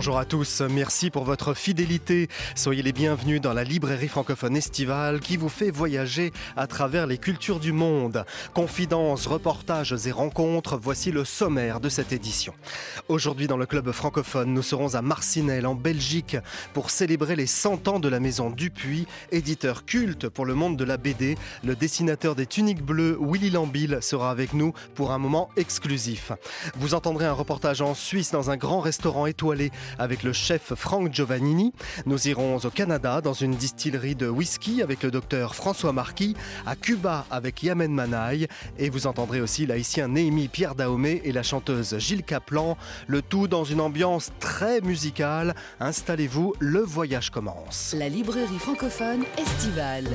Bonjour à tous, merci pour votre fidélité. Soyez les bienvenus dans la librairie francophone estivale qui vous fait voyager à travers les cultures du monde. Confidences, reportages et rencontres, voici le sommaire de cette édition. Aujourd'hui dans le club francophone, nous serons à Marcinelle en Belgique pour célébrer les 100 ans de la maison Dupuis, éditeur culte pour le monde de la BD. Le dessinateur des tuniques bleues, Willy Lambil, sera avec nous pour un moment exclusif. Vous entendrez un reportage en Suisse dans un grand restaurant étoilé avec le chef Frank Giovannini. Nous irons au Canada dans une distillerie de whisky avec le docteur François Marquis, à Cuba avec Yamen Manaï et vous entendrez aussi l'haïtien Néhémie Pierre Daomé et la chanteuse Gilles Caplan, le tout dans une ambiance très musicale. Installez-vous, le voyage commence. La librairie francophone estivale.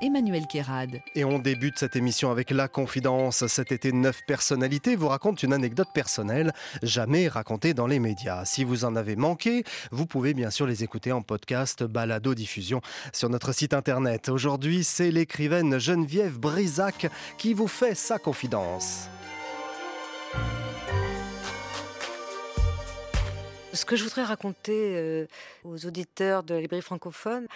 Emmanuel Kérad. Et on débute cette émission avec La Confidence. Cet été, neuf personnalités vous racontent une anecdote personnelle jamais racontée dans les médias. Si vous en avez manqué, vous pouvez bien sûr les écouter en podcast, balado, diffusion sur notre site internet. Aujourd'hui, c'est l'écrivaine Geneviève Brisac qui vous fait sa confidence. Ce que je voudrais raconter euh, aux auditeurs de la librairie francophone,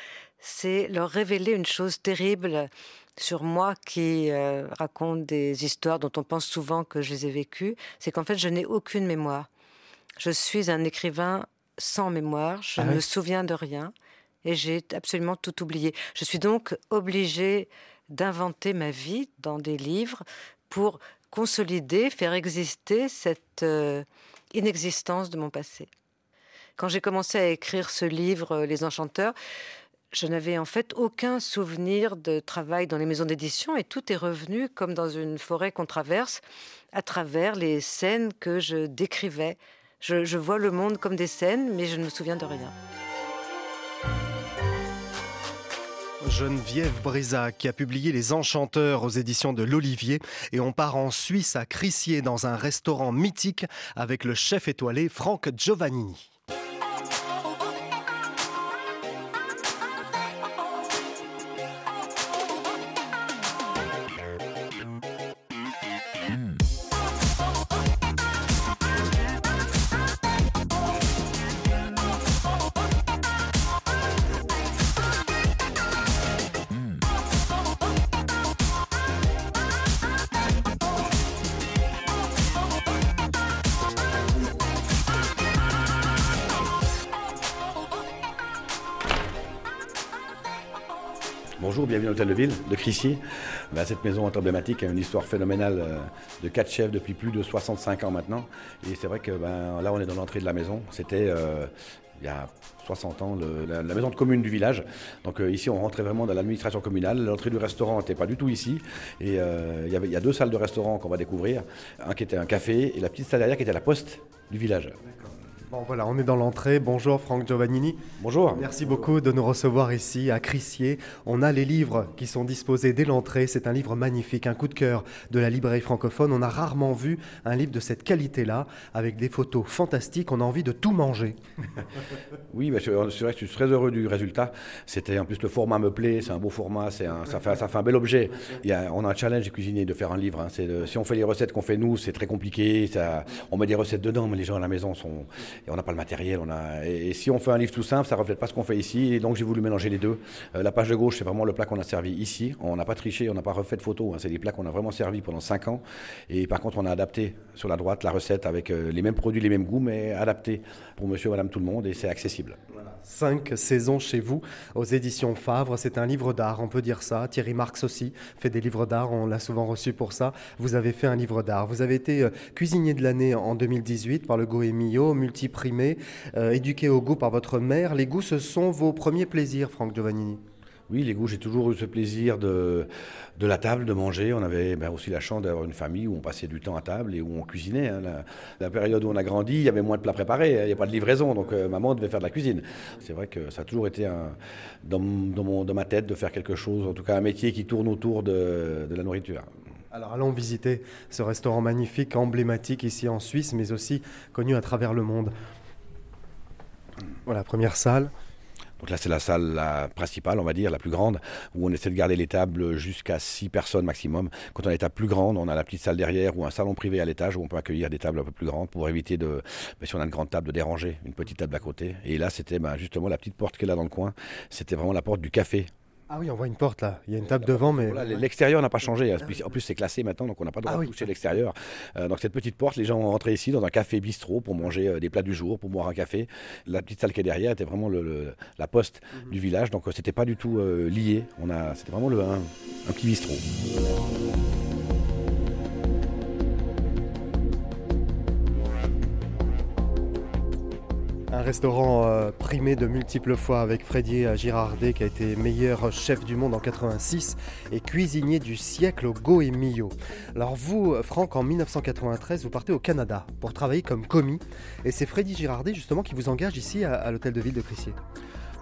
c'est leur révéler une chose terrible sur moi qui euh, raconte des histoires dont on pense souvent que je les ai vécues. C'est qu'en fait, je n'ai aucune mémoire. Je suis un écrivain sans mémoire, je ne me souviens de rien et j'ai absolument tout oublié. Je suis donc obligée d'inventer ma vie dans des livres pour consolider, faire exister cette euh, inexistence de mon passé. Quand j'ai commencé à écrire ce livre, euh, Les Enchanteurs, je n'avais en fait aucun souvenir de travail dans les maisons d'édition et tout est revenu comme dans une forêt qu'on traverse à travers les scènes que je décrivais je, vois le monde comme des scènes, mais je ne me souviens de rien. Geneviève Brisac qui a publié Les Enchanteurs aux éditions de l'Olivier et on part en Suisse à Crissier dans un restaurant mythique avec le chef étoilé Franck Giovannini. Bonjour, bienvenue à l'Hôtel de Ville de Crissier. Ben, cette maison est emblématique, a une histoire phénoménale euh, de quatre chefs depuis plus de 65 ans maintenant. Et c'est vrai que ben, là, on est dans l'entrée de la maison. C'était euh, il y a 60 ans, la, maison de commune du village. Donc euh, ici, on rentrait vraiment dans l'administration communale. L'entrée du restaurant n'était pas du tout ici. Et il, y avait, il y a deux salles de restaurant qu'on va découvrir. Un qui était un café et la petite salle derrière qui était la poste du village. Bon voilà, on est dans l'entrée. Bonjour Franck Giovannini. Bonjour. Merci beaucoup de nous recevoir ici à Crissier. On a les livres qui sont disposés dès l'entrée. C'est un livre magnifique, un coup de cœur de la librairie francophone. On a rarement vu un livre de cette qualité-là, avec des photos fantastiques. On a envie de tout manger. oui, c'est vrai que je suis très heureux du résultat. C'était en plus le format me plaît, c'est un beau format, c'est un, ça, fait, ça fait un bel objet. Il y a, on a un challenge des cuisiniers de faire un livre. Hein. si on fait les recettes qu'on fait nous, c'est très compliqué. Ça, on met des recettes dedans, mais les gens à la maison sont et on n'a pas le matériel. Et, si on fait un livre tout simple, ça ne reflète pas ce qu'on fait ici. Et donc j'ai voulu mélanger les deux. Euh, la page de gauche, c'est vraiment le plat qu'on a servi ici. On n'a pas triché, on n'a pas refait de photos. Hein. C'est des plats qu'on a vraiment servi pendant 5 ans. Et par contre, on a adapté sur la droite la recette avec euh, les mêmes produits, les mêmes goûts, mais adapté pour monsieur, madame, tout le monde. Et c'est accessible. Cinq saisons chez vous aux éditions Favre. C'est un livre d'art, on peut dire ça. Thierry Marx aussi fait des livres d'art, on l'a souvent reçu pour ça. Vous avez fait un livre d'art. Vous avez été euh, cuisinier de l'année en 2018 par le Goemio, multiprimé, euh, éduqué au goût par votre mère. Les goûts, ce sont vos premiers plaisirs, Franck Giovannini oui, les goûts, j'ai toujours eu ce plaisir de, de la table, de manger. On avait ben, aussi la chance d'avoir une famille où on passait du temps à table et où on cuisinait. Hein. La, période où on a grandi, il y avait moins de plats préparés, hein. il n'y a pas de livraison, donc euh, maman devait faire de la cuisine. C'est vrai que ça a toujours été un, dans, dans, ma tête de faire quelque chose, en tout cas un métier qui tourne autour de, de la nourriture. Alors allons visiter ce restaurant magnifique, emblématique ici en Suisse, mais aussi connu à travers le monde. Voilà, première salle. Donc là, c'est la salle principale, on va dire, la plus grande, où on essaie de garder les tables jusqu'à 6 personnes maximum. Quand on a des tables plus grandes, on a la petite salle derrière ou un salon privé à l'étage où on peut accueillir des tables un peu plus grandes pour éviter de, ben, si on a une grande table, de déranger une petite table à côté. Et là, c'était ben, justement la petite porte qu'elle a dans le coin. C'était vraiment la porte du café ah oui, on voit une porte là. Il y a une table devant, mais. L'extérieur n'a pas changé. En plus, c'est classé maintenant, donc on n'a pas le droit ah de toucher l'extérieur. Euh, donc, cette petite porte, les gens ont rentré ici dans un café bistrot pour manger euh, des plats du jour, pour boire un café. La petite salle qui est derrière était vraiment le, la poste mhm. du village, donc euh, c'était pas du tout lié. C'était vraiment le, un petit bistrot. Un restaurant euh, primé de multiples fois avec Freddy Girardet qui a été meilleur chef du monde en 86 et cuisinier du siècle au Goemio. Alors vous, Franck, en 1993, vous partez au Canada pour travailler comme commis et c'est Freddy Girardet justement qui vous engage ici à, à l'hôtel de ville de Crissier.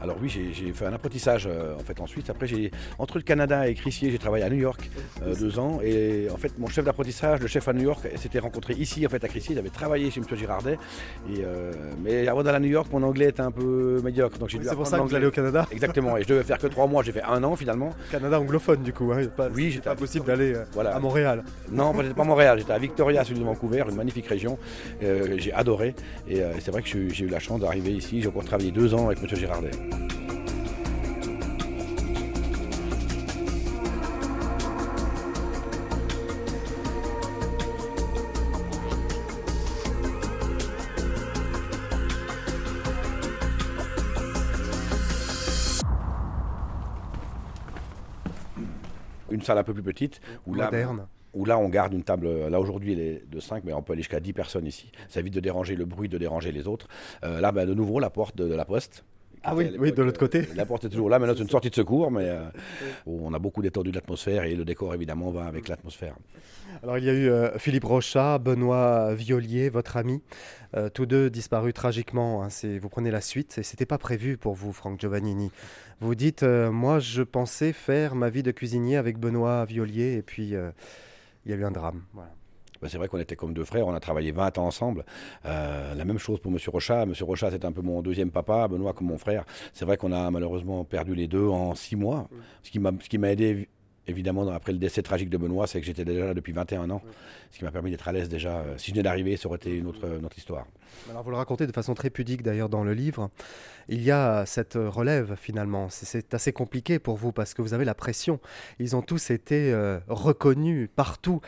Alors oui, j'ai fait un apprentissage euh, en fait en Suisse. Après, j'ai entre le Canada et Crissier, j'ai travaillé à New York euh, deux ans. Et en fait, mon chef d'apprentissage, le chef à New York, s'était rencontré ici en fait à Crissier. Il avait travaillé chez M. Girardet. Et, euh, mais avant d'aller à New York, mon anglais était un peu médiocre. Donc j'ai C'est pour ça que vous allez au Canada Exactement. Et je devais faire que trois mois. J'ai fait un an finalement. Canada anglophone du coup. Hein. oui, j'étais pas possible d'aller à Montréal. Non, pas à Montréal. J'étais à Victoria, celui de Vancouver, une magnifique région. j'ai adoré. Et c'est vrai que j'ai eu la chance d'arriver ici. J'ai encore travaillé deux ans avec M. Girardet. Une salle un peu plus petite. Où Là, où là on garde une table, là aujourd'hui elle est de 5, mais on peut aller jusqu'à 10 personnes ici. Ça évite de déranger le bruit, de déranger les autres. Euh, là, bah, de nouveau, la porte de, la poste. Ah oui, oui, de l'autre côté. Euh, la porte est toujours là, maintenant c'est une sortie de secours, mais euh, on a beaucoup d'étendue de l'atmosphère et le décor évidemment va avec l'atmosphère. Alors il y a eu Philippe Rochat, Benoît Violier, votre ami, tous deux disparus tragiquement. Hein, vous prenez la suite et c'était pas prévu pour vous, Franck Giovannini. Vous dites, moi je pensais faire ma vie de cuisinier avec Benoît Violier et puis il y a eu un drame. Bah, c'est vrai qu'on était comme deux frères, on a travaillé 20 ans ensemble. Euh, la même chose pour M. Rochat. M. Rochat, c'est un peu mon deuxième papa, Benoît comme mon frère. C'est vrai qu'on a malheureusement perdu les deux en six mois. Ce qui m'a aidé évidemment, après le décès tragique de Benoît, c'est que j'étais déjà là depuis 21 ans, ce qui m'a permis d'être à l'aise déjà. Euh, si je venais d'arriver, ça aurait été une autre, histoire. Alors vous le racontez de façon très pudique d'ailleurs dans le livre. Il y a cette relève finalement. C'est assez compliqué pour vous parce que vous avez la pression. Ils ont tous été euh, reconnus partout.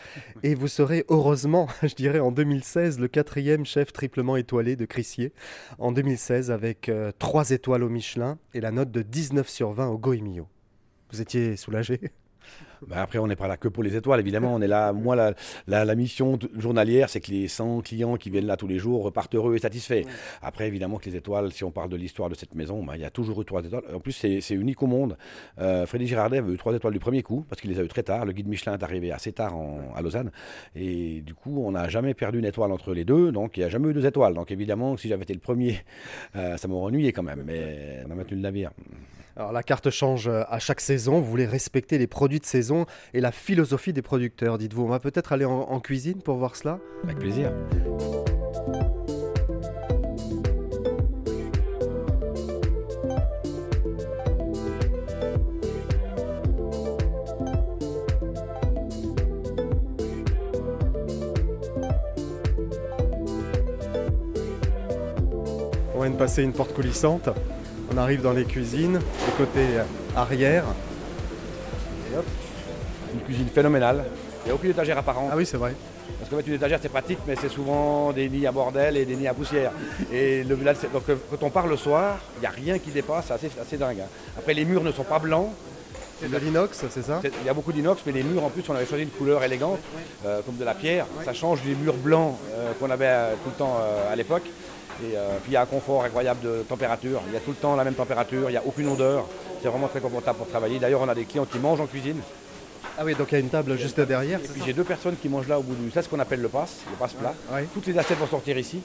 Et vous serez heureusement, je dirais en 2016, le quatrième chef triplement étoilé de Crissier. En 2016 avec euh, trois étoiles au Michelin et la note de 19 sur 20 au Goemio. Vous étiez soulagé? bah, après, on n'est pas là que pour les étoiles, évidemment. On est là. Moi, la, la, mission journalière, c'est que les 100 clients qui viennent là tous les jours repartent heureux et satisfaits. Après, évidemment, que les étoiles, si on parle de l'histoire de cette maison, bah, il y a toujours eu trois étoiles. En plus, c'est unique au monde. Euh, Frédéric Girardet avait eu trois étoiles du premier coup, parce qu'il les a eu très tard. Le guide Michelin est arrivé assez tard à Lausanne. Et du coup, on n'a jamais perdu une étoile entre les deux. Donc, il n'y a jamais eu deux étoiles. Donc, évidemment, si j'avais été le premier, euh, ça m'aurait ennuyé quand même. Mais on a maintenu le navire. Alors la carte change euh, à chaque saison, vous voulez respecter les produits de saison et la philosophie des producteurs, dites-vous. On va peut-être aller en, cuisine pour voir cela Avec plaisir. On vient de passer une porte coulissante. On arrive dans les cuisines, du côté arrière. Et hop. Une cuisine phénoménale. Il n'y a aucune étagère apparente. Ah oui, c'est vrai. Parce qu'en fait, une étagère, c'est pratique, mais c'est souvent des nids à bordel et des nids à poussière. Et le village, donc euh, quand on part le soir, il n'y a rien qui dépasse, c'est assez, dingue. Hein. Après, les murs ne sont pas blancs. C'est de l'inox, c'est ça? Il y a beaucoup d'inox, mais les murs, en plus, on avait choisi une couleur élégante, euh, comme de la pierre. Ça change des murs blancs euh, qu'on avait tout le temps à l'époque. Et euh, puis il y a un confort incroyable de température. Il y a tout le temps la même température, il n'y a aucune odeur. C'est vraiment très confortable pour travailler. D'ailleurs, on a des clients qui mangent en cuisine. Ah oui, donc il y a une table juste derrière. Et puis j'ai deux personnes qui mangent là au bout du. C'est ce qu'on appelle le passe, le passe plat. Toutes les assiettes vont sortir ici.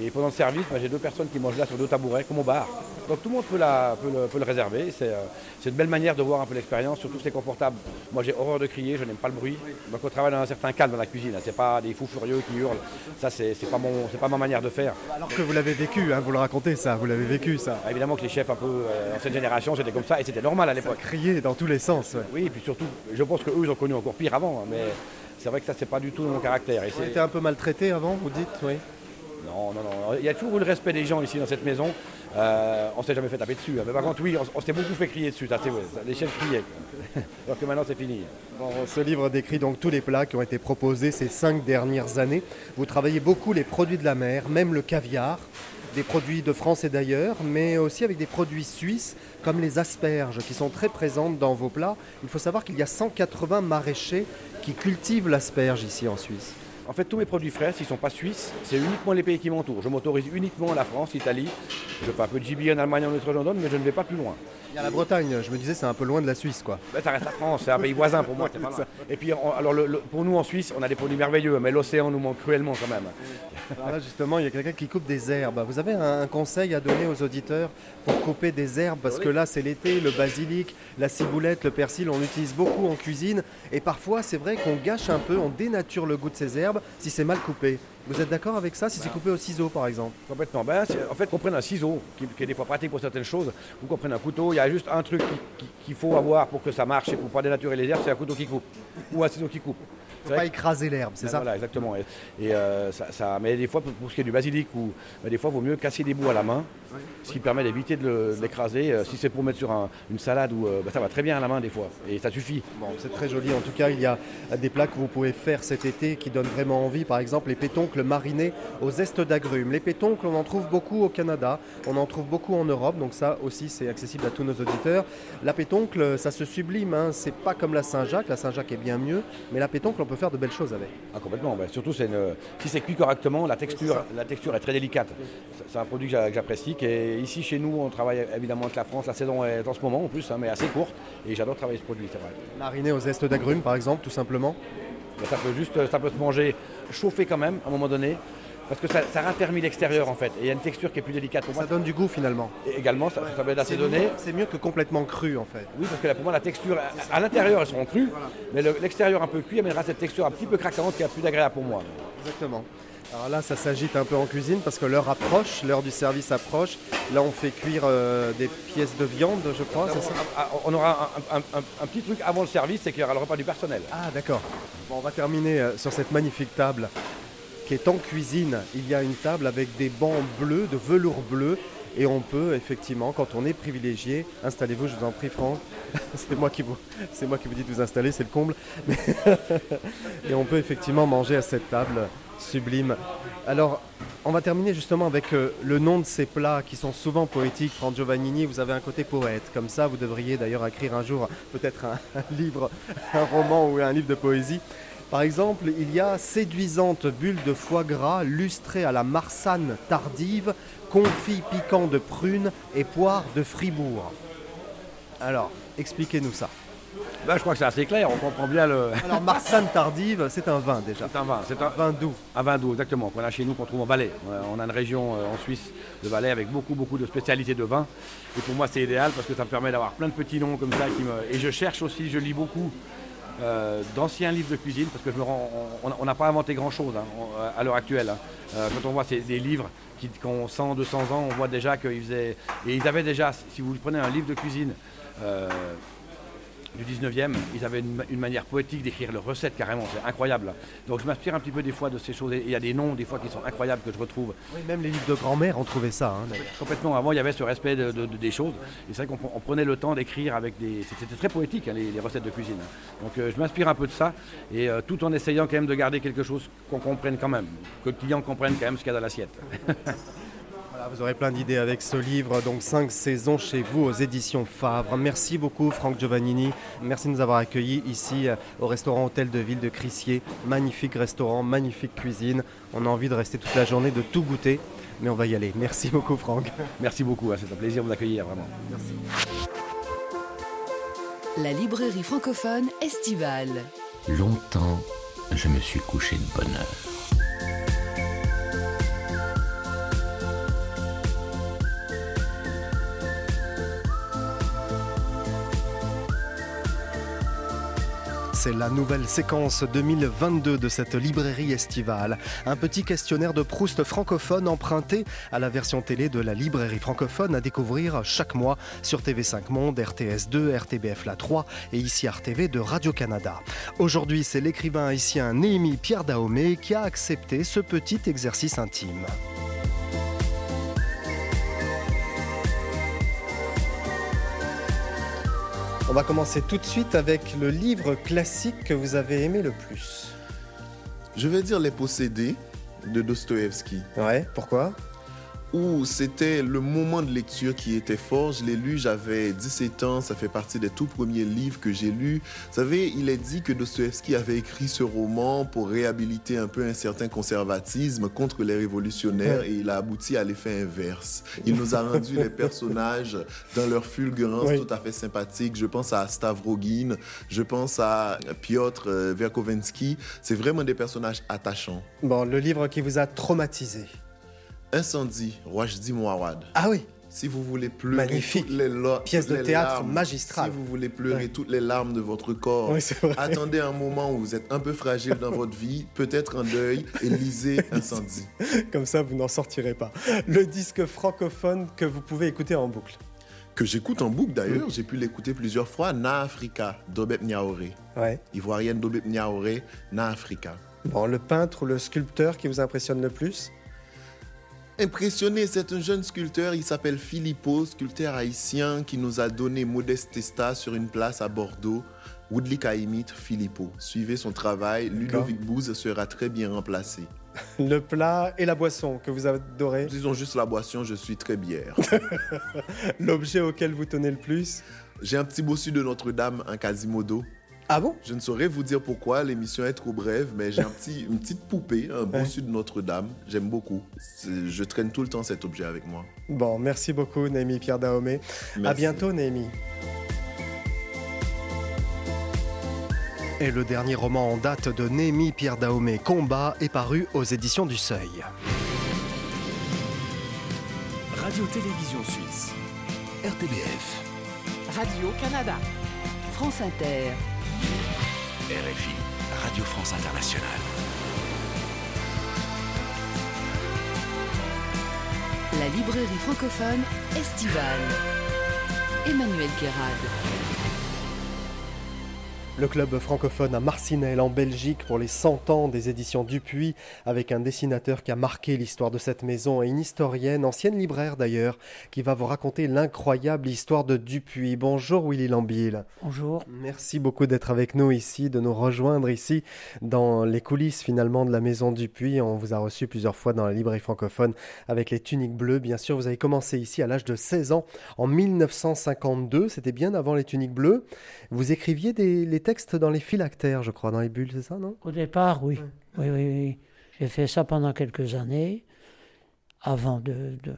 Et pendant le service, bah, j'ai deux personnes qui mangent là sur deux tabourets, comme au bar. Donc tout le monde peut, la- peut le, peut le réserver. C'est euh, c'est une belle manière de voir un peu l'expérience, surtout que c'est confortable. Moi j'ai horreur de crier, je n'aime pas le bruit. Donc on travaille dans un certain calme dans la cuisine. hein. C'est pas des fous furieux qui hurlent. Ça c'est pas, mon- pas ma manière de faire. Alors que vous l'avez vécu, hein, vous le racontez ça, vous l'avez vécu ça. Ah, Évidemment que les chefs un peu euh, ancienne génération c'était comme ça et c'était normal à Ça l'époque. criait dans tous les sens. ouais. Oui, et puis surtout, je pense qu'eux ils ont connu encore pire avant. hein, mais c'est vrai que ça c'est pas du tout mon caractère. Et été un peu maltraité avant, vous dites Oui. Non, non, non. Il y a toujours eu le respect des gens ici dans cette maison. Euh, on s'est jamais fait taper dessus. hein. Mais par contre, oui, on, on s'est beaucoup fait crier dessus. ça, c'est vrai. Les chefs criaient. Alors que maintenant, c'est fini. Bon, ce livre décrit donc tous les plats qui ont été proposés ces cinq dernières années. Vous travaillez beaucoup les produits de la mer, même le caviar, des produits de France et d'ailleurs, mais aussi avec des produits suisses comme les asperges qui sont très présentes dans vos plats. Il faut savoir qu'il y a 180 maraîchers qui cultivent l'asperge ici en Suisse. En fait, tous mes produits frais, s'ils ne sont pas suisses, c'est uniquement les pays qui m'entourent. Je m'autorise uniquement la France, l'Italie. Je fais un peu de gibier en Allemagne, en Autriche, mais je ne vais pas plus loin. Il y a la Bretagne, je me disais c'est un peu loin de la Suisse quoi. Ben, ça reste la France, c'est un pays voisin pour moi. pas. Et puis, on- alors, le- le- pour nous en Suisse, on a des produits merveilleux, mais l'océan nous manque cruellement quand même. Alors là justement, il y a quelqu'un qui coupe des herbes. Vous avez un, un conseil à donner aux auditeurs pour couper des herbes? Parce que là c'est l'été, le basilic, la ciboulette, le persil, on l'utilise beaucoup en cuisine. Et parfois c'est vrai qu'on gâche un peu, on dénature le goût de ces herbes si c'est mal coupé. Vous êtes d'accord avec ça Si c'est coupé au ciseau par exemple? Complètement. Ben, en fait, qu'on prenne un ciseau, qui, qui est des fois pratique pour certaines choses, ou qu'on prenne un couteau, il y a juste un truc qui- qui- qu'il faut avoir pour que ça marche et pour pas dénaturer les herbes, c'est un couteau qui coupe. Ou un ciseau qui coupe. Faut pas écraser l'herbe, c'est Ben ça Voilà, exactement. Et, et, euh, ça, ça- mais des fois, pour, pour ce qui est du basilic, ou, ben, des fois, il vaut mieux casser des bouts à la main, ce qui permet d'éviter de l'écraser. Euh, si c'est pour mettre sur un- une salade, ou, euh, ben, ça va très bien à la main des fois, et ça suffit. Bon, c'est très joli. En tout cas, il y a des plats que vous pouvez faire cet été qui donnent vraiment envie. Par exemple, les pétoncles marinés aux zestes d'agrumes. Les pétoncles, on en trouve beaucoup au Canada, on en trouve beaucoup en Europe, donc ça aussi, c'est accessible à tous nos auditeurs. La pétoncle, ça se sublime. Hein. C'est pas comme la Saint-Jacques. La Saint-Jacques est bien mieux, mais la pétoncle, on peut faire de belles choses avec. Ah, complètement. Surtout, une- si c'est cuit correctement, la texture, la texture est très délicate. C'est- un produit que j'a- que j'apprécie. Et ici, chez nous, on travaille évidemment avec la France. La saison est en ce moment, en plus, hein, mais assez courte. Et j'adore travailler ce produit, c'est vrai. Mariné aux zestes d'agrumes, par exemple, tout simplement. Ça peut juste, ça peut se manger chauffé quand même, à un moment donné. Parce que ça, ça raffermit l'extérieur en fait. Et il y a une texture qui est plus délicate pour moi. Ça donne du goût finalement. Et également, ça, ça peut être C'est assaisonné. mieux, c'est mieux que complètement cru en fait. Oui, parce que là, pour moi, la texture, à, à l'intérieur, elles seront crues. Mais le- l'extérieur un peu cuit amènera cette texture un petit peu craquante qui est plus agréable pour moi. Exactement. Alors là, ça s'agite un peu en cuisine parce que l'heure approche, l'heure du service approche. Là, on fait cuire euh, des pièces de viande, je crois, c'est ça? Ah, On aura un, un- un- un petit truc avant le service, c'est qu'il y aura le repas du personnel. Ah, d'accord. Bon, on va terminer euh, sur cette magnifique table qui est en cuisine. Il y a une table avec des bancs bleus, de velours bleu. Et on peut effectivement, quand on est privilégié, installez-vous, je vous en prie, Franck. c'est moi qui vous, dis de vous installer, c'est le comble. Et on peut effectivement manger à cette table sublime. Alors, on va terminer justement avec euh, le nom de ces plats qui sont souvent poétiques. Franck Giovannini, vous avez un côté poète. Comme ça, vous devriez d'ailleurs écrire un jour peut-être un livre, un roman ou un livre de poésie. Par exemple, il y a séduisante bulle de foie gras lustrée à la marsanne tardive, confit piquant de prunes et poire de Fribourg. Alors, expliquez-nous ça. Ben, je crois que c'est assez clair, on comprend bien le. Alors, marsanne tardive, c'est un vin déjà. C'est un vin, c'est un, Vin doux. un vin doux, exactement, qu'on a chez nous, qu'on trouve en Valais. Ouais, On a une région euh, en Suisse de Valais avec beaucoup, beaucoup de spécialités de vin. Et pour moi, c'est idéal parce que ça me permet d'avoir plein de petits noms comme ça. Qui me... Et je cherche aussi, je lis beaucoup euh, d'anciens livres de cuisine parce que je me rends, on- n'a pas inventé grand-chose hein, on- à l'heure actuelle. hein. Euh, quand on voit ces, des livres qui, qui ont 100, 200 ans, on voit déjà qu'ils faisaient. Et ils avaient déjà, si vous prenez un livre de cuisine. euh, du 19e, ils avaient une, ma- une manière poétique d'écrire leurs recettes carrément, c'est incroyable. Donc je m'inspire un petit peu des fois de ces choses. Il y a des noms des fois qui sont incroyables que je retrouve Oui, même les livres de grand-mère ont trouvé ça. hein, complètement. Avant, il y avait ce respect de- de- de- des choses. Et c'est vrai qu'on on prenait le temps d'écrire avec des. C'était très poétique, hein, les, les recettes de cuisine. Donc euh, je m'inspire un peu de ça, et euh, tout en essayant quand même de garder quelque chose qu'on comprenne quand même, que le client comprenne quand même ce qu'il y a dans l'assiette. Vous aurez plein d'idées avec ce livre, donc 5 saisons chez vous aux éditions Favre. Merci beaucoup Franck Giovannini, merci de nous avoir accueillis ici euh, au restaurant Hôtel de Ville de Crissier. Magnifique restaurant, magnifique cuisine. On a envie de rester toute la journée, de tout goûter, mais on va y aller. Merci beaucoup Franck. Merci beaucoup, hein, c'est un plaisir de vous accueillir vraiment. La librairie francophone estivale. Longtemps, je me suis couché de bonne heure. C'est la nouvelle séquence 2022 de cette librairie estivale. Un petit questionnaire de Proust francophone emprunté à la version télé de la librairie francophone à découvrir chaque mois sur TV5 Monde, RTS2, RTBF La 3 et ici RTV de Radio-Canada. Aujourd'hui, c'est l'écrivain haïtien Néhémie Pierre Dahomey qui a accepté ce petit exercice intime. On va commencer tout de suite avec le livre classique que vous avez aimé le plus. Je vais dire Les Possédés de Dostoevsky. Ouais, pourquoi? Où c'était le moment de lecture qui était fort. Je l'ai lu, j'avais 17 ans, ça fait partie des tout premiers livres que j'ai lus. Vous savez, il est dit que Dostoevsky avait écrit ce roman pour réhabiliter un peu un certain conservatisme contre les révolutionnaires et il a abouti à l'effet inverse. Il nous a rendu les personnages dans leur fulgurance tout à fait sympathiques. Je pense à Stavrogin, je pense à Piotr euh, Verkovensky. C'est vraiment des personnages attachants. Bon, le livre qui vous a traumatisé Incendie, Rwajdi Mouawad. Ah oui si vous voulez pleurer Magnifique. toutes les pièce de théâtre magistrale. Si vous voulez pleurer toutes les larmes de votre corps, attendez un moment où vous êtes un peu fragile dans votre vie, peut-être un deuil, et lisez Incendie. Comme ça, vous n'en sortirez pas. Le disque francophone que vous pouvez écouter en boucle. Que j'écoute en boucle d'ailleurs, j'ai pu l'écouter plusieurs fois. Na Africa, d'Obep Niaoré. Ouais. Ivoirienne d'Obep Niaoré, Na Africa. Bon, le peintre ou le sculpteur qui vous impressionne le plus? Impressionné, c'est un jeune sculpteur, il s'appelle Philippot, sculpteur haïtien qui nous a donné Modeste Testa sur une place à Bordeaux. Woodley Kaimit, Philippot. Suivez son travail, Ludovic Bouze sera très bien remplacé. Le plat et la boisson que vous adorez Disons juste la boisson, je suis très bière. L'objet auquel vous tenez le plus J'ai un petit bossu de Notre-Dame, un Quasimodo. Ah bon? Je ne saurais vous dire pourquoi, l'émission est trop brève, mais j'ai un petit, une petite poupée, un bossu de Notre-Dame. J'aime beaucoup. Je traîne tout le temps cet objet avec moi. Bon, merci beaucoup, Némi Pierre Dahomey. À bientôt, Némi. Et le dernier roman en date de Némi Pierre Dahomey, Combat, est paru aux éditions du Seuil. Radio-Télévision Suisse. RTBF. Radio-Canada. France Inter. RFI, Radio France Internationale. La librairie francophone estivale. Emmanuel Guérard. Le club francophone à Marcinelle en Belgique pour les 100 ans des éditions Dupuis avec un dessinateur qui a marqué l'histoire de cette maison et une historienne, ancienne libraire d'ailleurs, qui va vous raconter l'incroyable histoire de Dupuis. Bonjour Willy Lambiel. Bonjour. Merci beaucoup d'être avec nous ici, de nous rejoindre ici dans les coulisses finalement de la maison Dupuis. On vous a reçu plusieurs fois dans la librairie francophone avec les tuniques bleues. Bien sûr, vous avez commencé ici à l'âge de 16 ans en 1952. C'était bien avant les tuniques bleues. Vous écriviez des les textes dans les phylactères, je crois, dans les bulles, c'est ça, non? Au départ, oui. Oui, oui, oui. J'ai fait ça pendant quelques années avant de, de,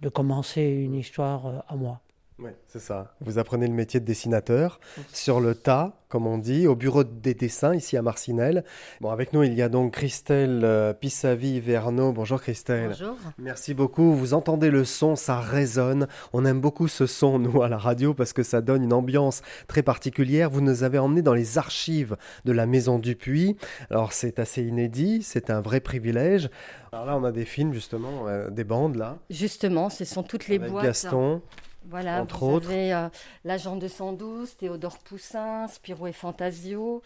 de commencer une histoire euh, à moi. Oui, c'est ça. Vous apprenez le métier de dessinateur sur le tas, comme on dit, au bureau des dessins ici à Marcinelle. Bon, avec nous, il y a donc Christelle euh, Pissavi-Verno. Bonjour Christelle. Bonjour. Merci beaucoup. Vous entendez le son, ça résonne. On aime beaucoup ce son, nous, à la radio, parce que ça donne une ambiance très particulière. Vous nous avez emmenés dans les archives de la Maison Dupuis. Alors, c'est assez inédit, c'est un vrai privilège. Alors là, on a des films, justement, euh, des bandes, là. Justement, ce sont toutes les avec boîtes. Gaston. Voilà, Entre vous autres. avez euh, l'agent 212, Théodore Poussin, Spirou et Fantasio,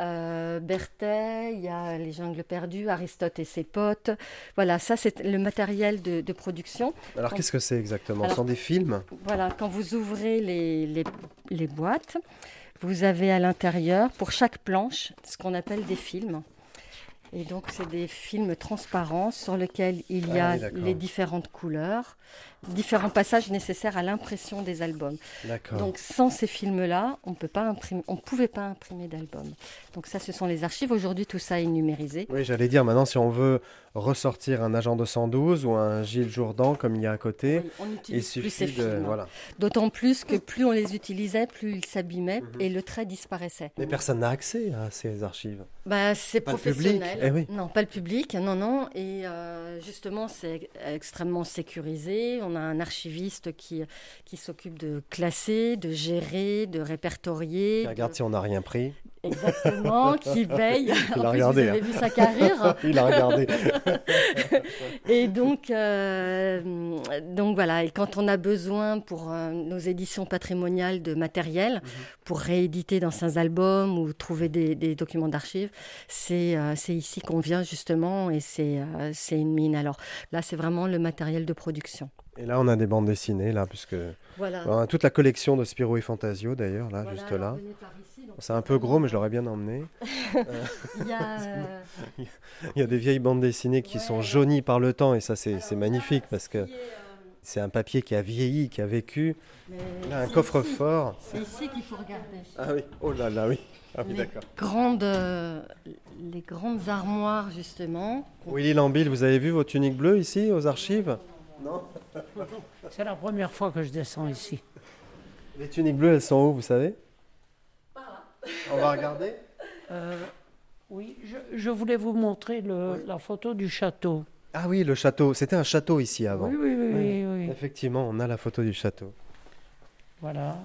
euh, Berthet, il y a Les Jungles perdus, Aristote et ses potes. Voilà, ça c'est le matériel de, de production. Alors, qu'est-ce que c'est exactement? Ce sont des films? Voilà, quand vous ouvrez les, les, les boîtes, vous avez à l'intérieur, pour chaque planche, ce qu'on appelle des films. Et donc, c'est des films transparents sur lesquels il y Ah a les différentes couleurs, différents passages nécessaires à l'impression des albums. Donc, sans ces films-là, on peut pas imprimer, on pouvait pas imprimer d'album. Donc, ça, ce sont les archives. Aujourd'hui, tout ça est numérisé. Oui, j'allais dire, maintenant, si on veut ressortir un agent de 112 ou un Gilles Jourdan, comme il y a à côté, Oui, on il ces suffit de... films. Voilà. D'autant plus que plus on les utilisait, plus ils s'abîmaient Mhm. et le trait disparaissait. Mais personne n'a accès à ces archives. Bah, c'est professionnel. eh oui. Non, pas le public, non, non. Et euh, justement, c'est extrêmement sécurisé. On a un archiviste qui, qui s'occupe de classer, de gérer, de répertorier. Qui regarde de- si on n'a rien pris. Exactement, qui veille. Il en a plus, regardé, Vous avez hein. vu sa carrure. Il a regardé. et donc, euh, donc voilà. Et quand on a besoin pour euh, nos éditions patrimoniales de matériel, pour rééditer d'anciens albums ou trouver des, des documents d'archives, c'est euh, ici qu'on vient justement et c'est euh, c'est une mine. Alors là, c'est vraiment le matériel de production. Et là, on a des bandes dessinées, là, puisque Voilà. on a toute la collection de Spiro et Fantasio, d'ailleurs, là, Voilà, juste là. C'est un peu gros, mais je l'aurais bien emmené. Il y a, euh, Il y a des vieilles bandes dessinées qui sont jaunies par le temps, et ça, c'est magnifique, parce que c'est un papier qui a vieilli, qui a vécu. mais Là, un coffre-fort. C'est ici qu'il faut regarder. Ah oui, oh là là, oui. Ah oui, d'accord. grandes, euh, les grandes armoires justement. Willy Lambil, vous avez vu vos tuniques bleues ici, aux archives? C'est la première fois que je descends ici. Les tuniques bleues, elles sont où, vous savez? On va regarder Euh, oui, je, je voulais vous montrer le- la photo du château. Ah oui, le château. C'était un château ici avant. Oui, oui, oui, oui, oui. Effectivement, on a la photo du château. Voilà,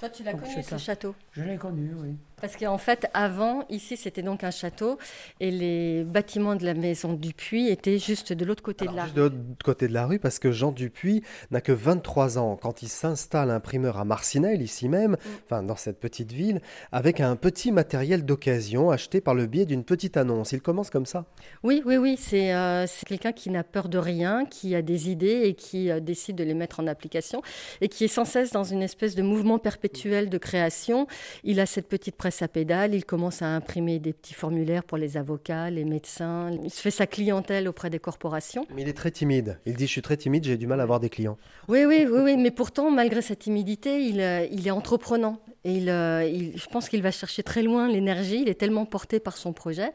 Toi, tu l'as connu c'est ce un- château? Je l'ai connu, oui. Parce qu'en fait, avant, ici, c'était donc un château et les bâtiments de la maison Dupuis étaient juste de l'autre côté de la Juste de l'autre côté de la rue, parce que Jean Dupuis n'a que 23 ans quand il s'installe imprimeur à Marcinelle, ici même, enfin dans cette petite ville, avec un petit matériel d'occasion acheté par le biais d'une petite annonce. Il commence comme ça. Oui, oui, oui, c'est euh, c'est quelqu'un qui n'a peur de rien, qui a des idées et qui euh, décide de les mettre en application et qui est sans cesse dans une espèce de mouvement perpétuel de création. Il a cette petite presse à pédales, il commence à imprimer des petits formulaires pour les avocats, les médecins, il se fait sa clientèle auprès des corporations. Mais il est très timide. Il dit Je suis très timide, j'ai du mal à avoir des clients. Oui, oui, oui, oui, mais pourtant, malgré sa timidité, il, euh, il est entreprenant. Et il, euh, il- je pense qu'il va chercher très loin l'énergie. Il est tellement porté par son projet.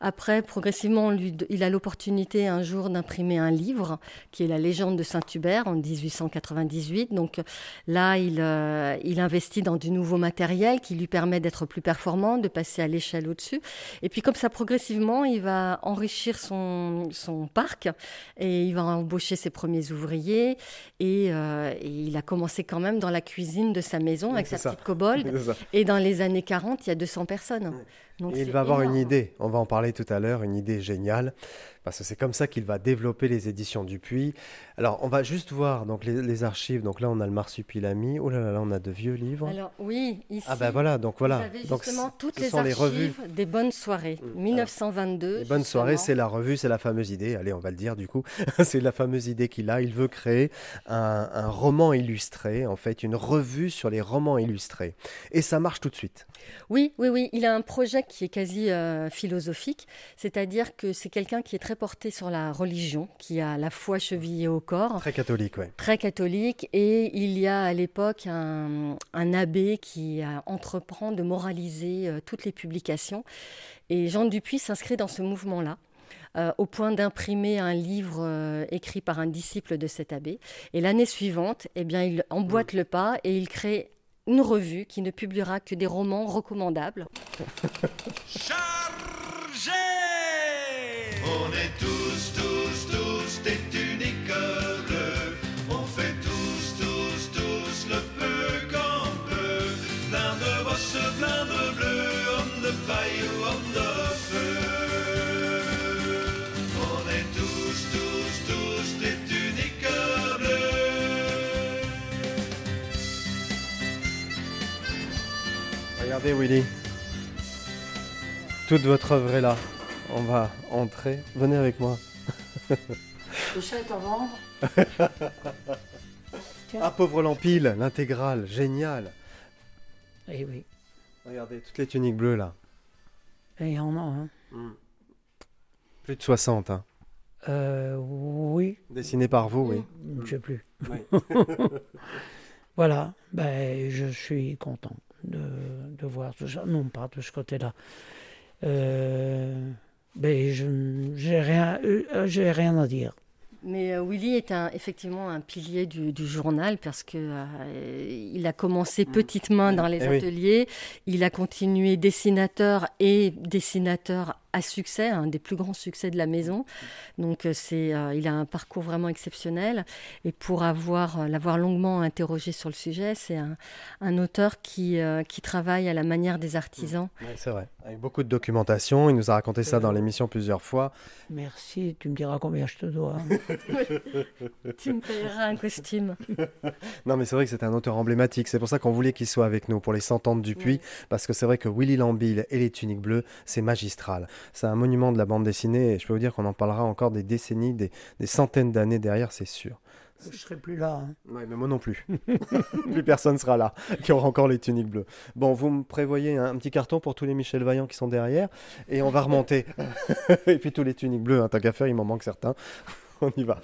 Après, progressivement, lui- il a l'opportunité un jour d'imprimer un livre qui est La légende de Saint-Hubert en 1898. Donc là, il, euh, il investit dans du nouveau matériel qui lui permet d'être plus performant, de passer à l'échelle au-dessus. Et puis comme ça, progressivement, il va enrichir son, son parc et il va embaucher ses premiers ouvriers. Et, euh, et il a commencé quand même dans la cuisine de sa maison avec sa ça. petite Et dans les années 40, il y a 200 personnes. Donc il va avoir une énorme. idée, on va en parler tout à l'heure, une idée géniale, parce que c'est comme ça qu'il va développer les éditions Dupuis. Alors, on va juste voir donc les, les archives. Donc là, on a le Marsupilami. Oh là là, là, on a de vieux livres. Alors oui, ici. ah ben voilà, donc voilà. Vous avez justement toutes ce les sont les revues. archives des bonnes soirées. 1922. Les bonnes soirées, c'est la revue, c'est la fameuse idée. Allez, on va le dire du coup. c'est la fameuse idée qu'il a. Il veut créer un, un roman illustré, en fait, une revue sur les romans illustrés. Et ça marche tout de suite. Oui, oui, oui. Il a un projet qui est quasi euh, philosophique, c'est-à-dire que c'est quelqu'un qui est très porté sur la religion, qui a la foi chevillée au corps. Très catholique, ouais. Très catholique et il y a à l'époque un, un abbé qui entreprend de moraliser euh, toutes les publications et Jean Dupuis s'inscrit dans ce mouvement-là. euh, au point d'imprimer un livre euh, écrit par un disciple de cet abbé. Et l'année suivante, eh bien, il emboîte le pas et il crée une revue qui ne publiera que des romans recommandables. Regardez, Willy. Toute votre œuvre est là. On va entrer. Venez avec moi. Le chat est à vendre. Ah, pauvre Lampile, l'intégrale, génial. Eh oui, Regardez, toutes les tuniques bleues là. et il y en a, hein. Plus de 60, hein. Euh, oui, Dessinées par vous, oui. je sais plus. Oui. Voilà, ben, je suis content de, de voir tout ça. Non, pas de ce côté-là. Euh, ben, je j'ai rien, euh, j'ai rien à dire. Mais euh, Willy est un, effectivement un pilier du, du journal parce que euh, il a commencé petite main dans les Eh oui. ateliers, il a continué dessinateur et dessinateur à succès, un des plus grands succès de la maison. Donc c'est, il a un parcours vraiment exceptionnel. Et pour avoir l'avoir longuement interrogé sur le sujet, c'est un, auteur qui, qui travaille à la manière des artisans. c'est vrai, avec beaucoup de documentation. Il nous a raconté ça dans l'émission plusieurs fois. Merci, tu me diras combien je te dois. tu me payeras un costume. non, mais c'est vrai que c'est un auteur emblématique. C'est pour ça qu'on voulait qu'il soit avec nous pour les 100 ans de Dupuis, parce que c'est vrai que Willy Lambil et les tuniques bleues, c'est magistral. C'est un monument de la bande dessinée et je peux vous dire qu'on en parlera encore des décennies, des, centaines d'années derrière, c'est sûr. Je serai plus là. Hein. mais moi non plus. plus personne sera là qui aura encore les tuniques bleues. Bon, vous me prévoyez un, petit carton pour tous les Michel Vaillant qui sont derrière et on va remonter. et puis tous les tuniques bleues, hein, tant qu'à faire, il m'en manque certains. on y va.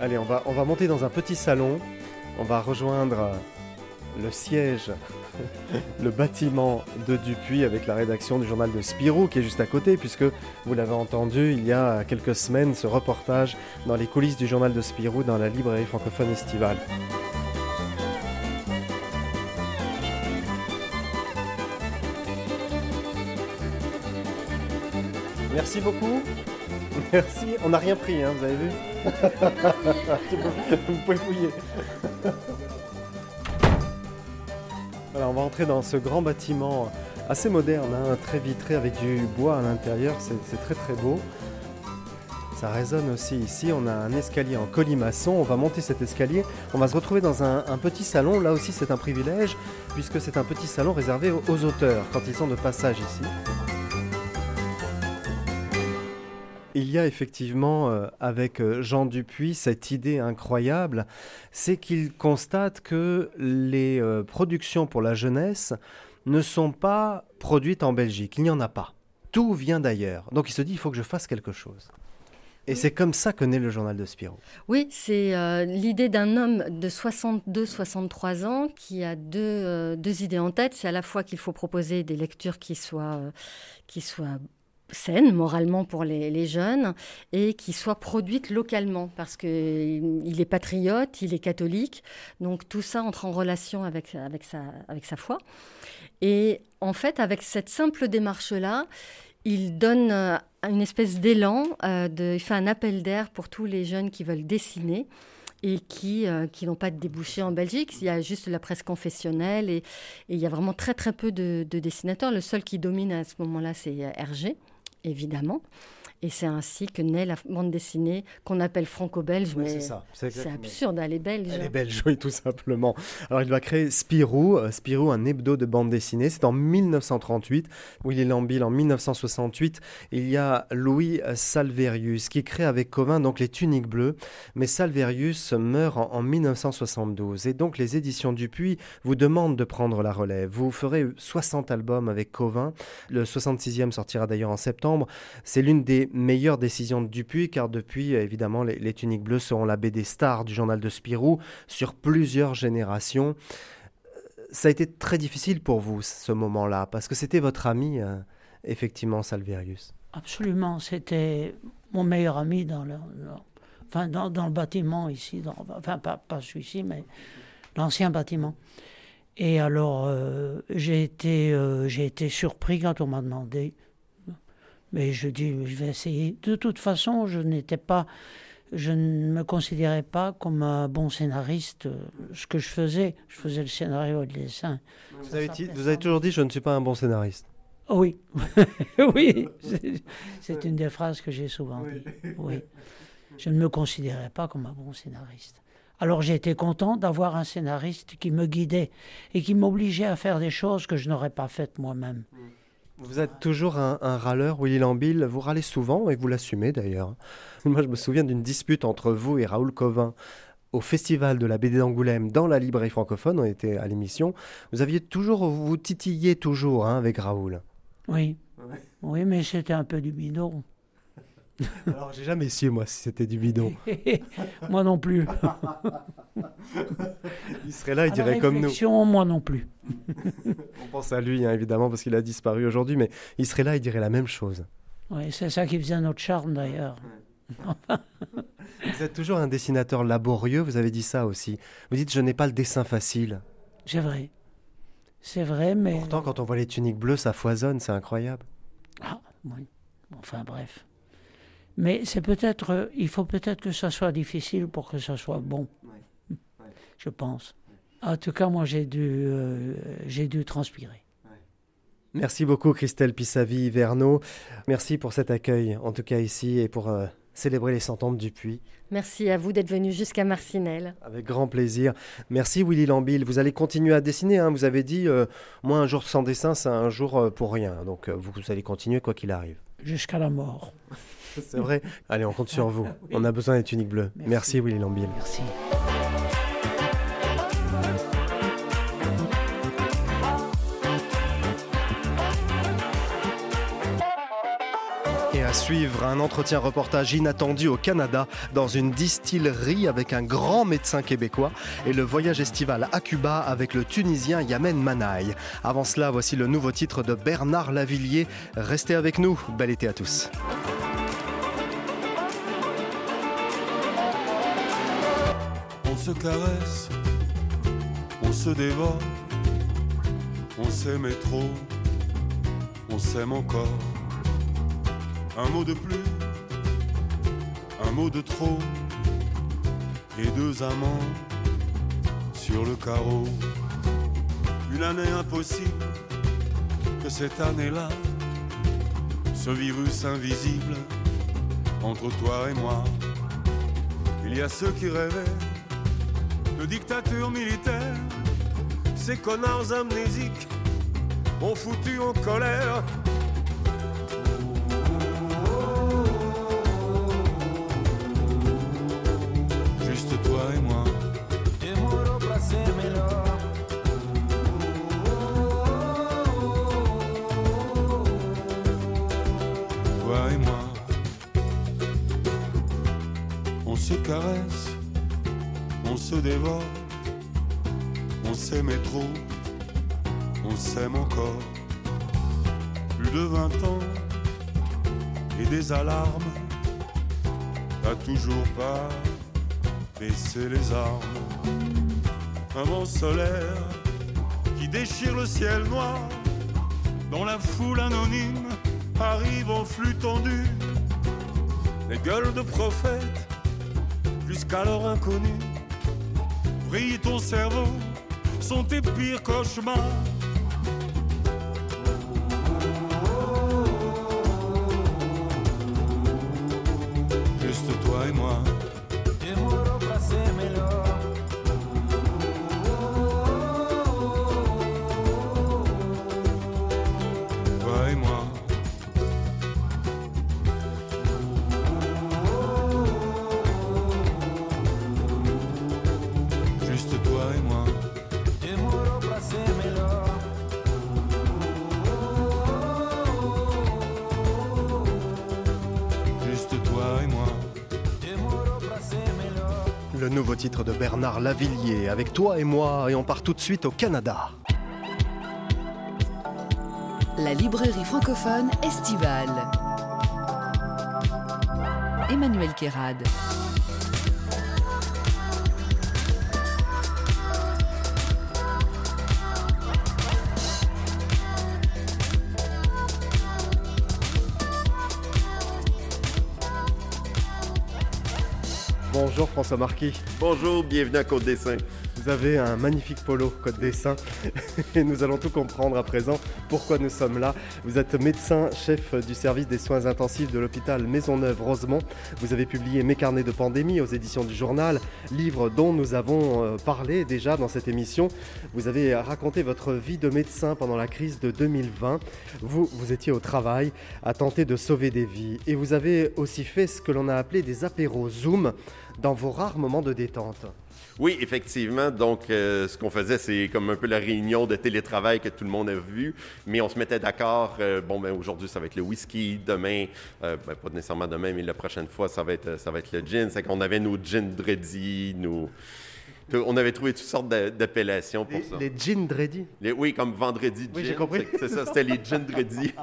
Allez, on va, on va monter dans un petit salon. On va rejoindre le siège, le bâtiment de Dupuis avec la rédaction du journal de Spirou qui est juste à côté, puisque vous l'avez entendu il y a quelques semaines, ce reportage dans les coulisses du journal de Spirou dans la librairie francophone estivale. Merci beaucoup. Merci. On n'a rien pris, hein, vous avez vu Vous pouvez fouiller. On va entrer dans ce grand bâtiment assez moderne, hein, très vitré avec du bois à l'intérieur, c'est très très beau. Ça résonne aussi ici, on a un escalier en colimaçon, on va monter cet escalier, on va se retrouver dans un, petit salon, là aussi c'est un privilège, puisque c'est un petit salon réservé aux auteurs quand ils sont de passage ici. Il y a effectivement euh, avec euh, Jean Dupuis cette idée incroyable, c'est qu'il constate que les euh, productions pour la jeunesse ne sont pas produites en Belgique, il n'y en a pas. Tout vient d'ailleurs. Donc il se dit il faut que je fasse quelque chose. Et c'est comme ça que naît le journal de Spirou. Oui, c'est l'idée d'un homme de 62-63 ans qui a deux, deux idées en tête. C'est à la fois qu'il faut proposer des lectures qui soient, qui soient saine moralement pour les, jeunes et qui soit produite localement parce qu'il est patriote, il est catholique, donc tout ça entre en relation avec, avec, sa, avec sa foi. Et en fait, avec cette simple démarche-là, il donne euh, une espèce d'élan, euh, il fait un appel d'air pour tous les jeunes qui veulent dessiner et qui, euh, qui n'ont pas de débouché en Belgique. Il y a juste la presse confessionnelle et, il y a vraiment très très peu de, de dessinateurs. Le seul qui domine à ce moment-là, c'est Hergé évidemment. Et c'est ainsi que naît la bande dessinée qu'on appelle franco-belge. mais c'est absurde, elle est belge. Elle est belge, oui, tout simplement. Alors il va créer Spirou, euh, Spirou, un hebdo de bande dessinée. C'est en 1938. Willy Lambil en 1968. Il y a Louis Salverius qui crée avec Covin donc les tuniques bleues. Mais Salverius meurt en, en 1972. Et donc les éditions Dupuis vous demandent de prendre la relève. Vous ferez 60 albums avec Covin. Le 66e sortira d'ailleurs en septembre. C'est l'une des meilleure décision de Dupuis, car depuis, évidemment, les, Tuniques Bleues seront la BD star du journal de Spirou sur plusieurs générations. Ça a été très difficile pour vous, ce moment-là, parce que c'était votre ami, euh, effectivement, Salverius. Absolument, c'était mon meilleur ami dans le, enfin, dans, le bâtiment ici, enfin pas, pas celui-ci, mais l'ancien bâtiment. Et alors, euh, j'ai été, euh, j'ai été surpris quand on m'a demandé mais je dis, je vais essayer. De toute façon, je n'étais pas, je ne me considérais pas comme un bon scénariste. Ce que je faisais, je faisais le scénario et le dessin. Vous avez, vous avez toujours dit, je ne suis pas un bon scénariste. oui, oui, c'est une des phrases que j'ai souvent dit. Oui, je ne me considérais pas comme un bon scénariste. Alors j'ai été content d'avoir un scénariste qui me guidait et qui m'obligeait à faire des choses que je n'aurais pas faites moi-même. Vous êtes toujours un, râleur, Willy Lambil. Vous râlez souvent et vous l'assumez d'ailleurs. Moi, je me souviens d'une dispute entre vous et Raoul Covin au festival de la BD d'Angoulême dans la librairie francophone. On était à l'émission. Vous aviez toujours, vous titilliez toujours hein, avec Raoul. Oui. Oui, mais c'était un peu du bidon. Alors, j'ai jamais su, moi, si c'était du bidon. moi non plus. il serait là, il dirait comme nous. Moi non plus. On pense à lui, hein, évidemment, parce qu'il a disparu aujourd'hui, mais il serait là, il dirait la même chose. Oui, c'est ça qui faisait notre charme, d'ailleurs. vous êtes toujours un dessinateur laborieux, vous avez dit ça aussi. Vous dites, je n'ai pas le dessin facile. C'est vrai. C'est vrai, mais... Pourtant, quand on voit les tuniques bleues, ça foisonne, c'est incroyable. Ah, oui. Enfin bref. Mais c'est peut-être, il faut peut-être que ça soit difficile pour que ça soit bon. Je pense. En tout cas, moi, j'ai dû, euh, j'ai dû transpirer. Merci beaucoup, Christelle Pissavi-Verneau. Merci pour cet accueil, en tout cas ici, et pour euh, célébrer les centenaires du puits. Merci à vous d'être venu jusqu'à Marcinelle. Avec grand plaisir. Merci Willy Lambil. Vous allez continuer à dessiner. Hein. Vous avez dit, euh, moi un jour sans dessin, c'est un jour pour rien. Donc vous, allez continuer quoi qu'il arrive. Jusqu'à la mort. c'est vrai. Allez, on compte sur vous. On a besoin des tuniques bleues. Merci, Merci Willy Lambil. Merci. à suivre un entretien reportage inattendu au Canada dans une distillerie avec un grand médecin québécois et le voyage estival à Cuba avec le Tunisien Yamen Manaï. Avant cela, voici le nouveau titre de Bernard Lavillier. Restez avec nous. Bel été à tous. Se caresse, on se dévore, on s'aimait trop, on s'aime encore. Un mot de plus, un mot de trop, et deux amants sur le carreau. Une année impossible, que cette année-là, ce virus invisible entre toi et moi. Il y a ceux qui rêvaient de dictature militaire, ces connards amnésiques ont foutu en colère on s'aime encore. Plus de vingt ans et des alarmes, t'as toujours pas baissé les armes. Un vent solaire qui déchire le ciel noir, dans la foule anonyme arrive en flux tendu. Les gueules de prophètes jusqu'alors inconnu. Brille ton cerveau, sont tes pires cauchemars. De Bernard Lavillier avec toi et moi et on part tout de suite au Canada. La librairie francophone estivale. Emmanuel Kérad. Bonjour François Marquis. Bonjour, bienvenue à Côte Dessin. Vous avez un magnifique polo Côte Dessin et nous allons tout comprendre à présent pourquoi nous sommes là. Vous êtes médecin, chef du service des soins intensifs de l'hôpital Maisonneuve-Rosemont. Vous avez publié Mes carnets de pandémie aux éditions du journal, livre dont nous avons euh, parlé déjà dans cette émission. Vous avez raconté votre vie de médecin pendant la crise de 2020. Vous, vous étiez au travail à tenter de sauver des vies et vous avez aussi fait ce que l'on a appelé des apéros Zoom dans vos rares moments de détente. Oui, effectivement. Donc, euh, ce qu'on faisait, c'est comme un peu la réunion de télétravail que tout le monde a vu, mais on se mettait d'accord. Euh, bon, ben aujourd'hui, ça va être le whisky. Demain, euh, ben, pas nécessairement demain, mais la prochaine fois, ça va être, ça va être le gin. C'est qu'on avait nos gin ready, nos On avait trouvé toutes sortes d'appellations pour Les, ça. les gin dreddy. Les- oui, comme vendredi gin. Oui, j'ai compris. C'est- ça, c'était les gin dreddy.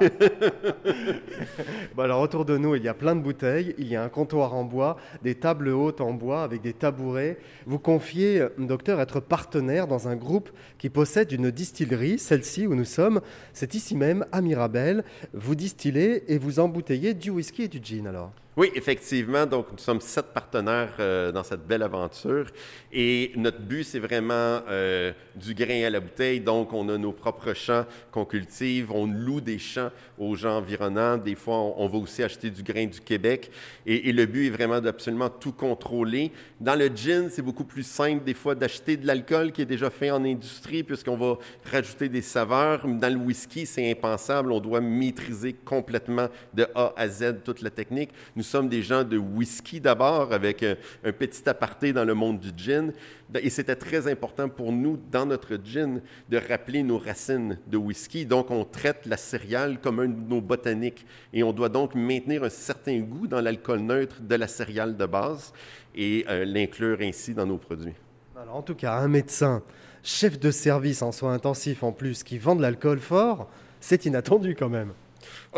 Bon, alors autour de nous, il y a plein de bouteilles, il y a un comptoir en bois, des tables hautes en bois avec des tabourets. Vous confiez, euh, docteur, être partenaire dans un groupe qui possède une distillerie, celle-ci où nous sommes. C'est ici même, à Mirabel. Vous distillez et vous embouteillez du whisky et du gin alors. Oui, effectivement. Donc, nous sommes sept partenaires euh, dans cette belle aventure. Et notre but, c'est vraiment euh, du grain à la bouteille. Donc, on a nos propres champs qu'on cultive. On loue des champs aux gens environnants. Des fois, on, va aussi acheter du grain du Québec. Et, le but est vraiment d'absolument tout contrôler. Dans le gin, c'est beaucoup plus simple, des fois, d'acheter de l'alcool qui est déjà fait en industrie, puisqu'on va rajouter des saveurs. Dans le whisky, c'est impensable. On doit maîtriser complètement de A à Z toute la technique. Sommes des gens de whisky d'abord, avec un, petit aparté dans le monde du gin. Et c'était très important pour nous, dans notre gin, de rappeler nos racines de whisky. Donc, on traite la céréale comme un de nos botaniques. Et on doit donc maintenir un certain goût dans l'alcool neutre de la céréale de base et euh, l'inclure ainsi dans nos produits. Alors, en tout cas, un médecin, chef de service en soins intensifs en plus, qui vend de l'alcool fort, c'est inattendu quand même.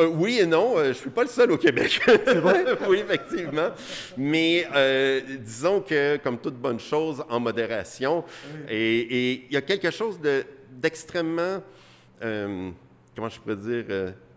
Euh, oui et non, euh, je ne suis pas le seul au Québec. Vrai? oui, effectivement. Mais euh, disons que, comme toute bonne chose, en modération, et et il y a quelque chose de- d'extrêmement, euh, comment je pourrais dire,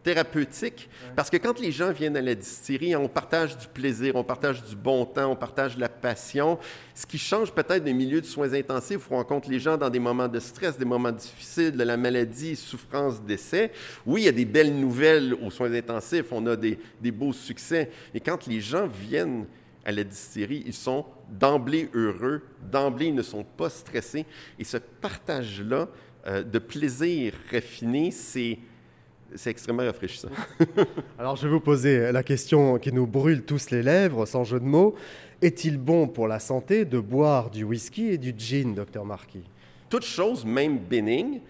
thérapeutique, parce que quand les gens viennent à la distillerie, on partage du plaisir, on partage du bon temps, on partage de la passion. Ce qui change peut-être des milieux de soins intensifs où on rencontre les gens dans des moments de stress, des moments difficiles, de la maladie, souffrance, décès. Oui, il y a des belles nouvelles aux soins intensifs, on a des, des beaux succès. Et quand les gens viennent à la distillerie, ils sont d'emblée heureux, d'emblée ils ne sont pas stressés. Et ce partage-là euh, de plaisir raffiné, c'est c'est extrêmement rafraîchissant. Alors, je vais vous poser la question qui nous brûle tous les lèvres, sans jeu de mots. Est-il bon pour la santé de boire du whisky et du gin, docteur Marquis? Toute chose, même bénigne,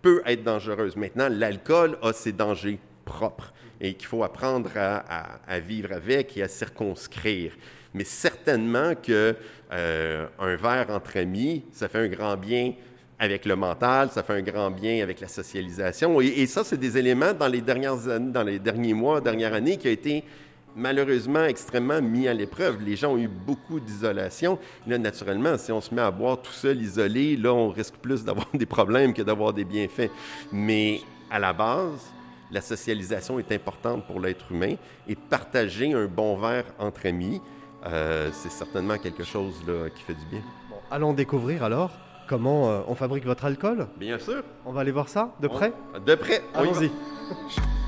peut être dangereuse. Maintenant, l'alcool a ses dangers propres et qu'il faut apprendre à, à- à vivre avec et à circonscrire. Mais certainement que euh, un verre entre amis, ça fait un grand bien avec le mental, ça fait un grand bien avec la socialisation. Et, ça, c'est des éléments dans les dernières années, dans les derniers mois, dernières années, qui a été malheureusement extrêmement mis à l'épreuve. Les gens ont eu beaucoup d'isolation. Là, naturellement, si on se met à boire tout seul, isolé, là, on risque plus d'avoir des problèmes que d'avoir des bienfaits. Mais à la base, la socialisation est importante pour l'être humain et partager un bon verre entre amis, euh, c'est certainement quelque chose là, qui fait du bien. Allons découvrir alors comment euh, on fabrique votre alcool? Bien sûr. On va aller voir ça de près? On- De près. Allons-y.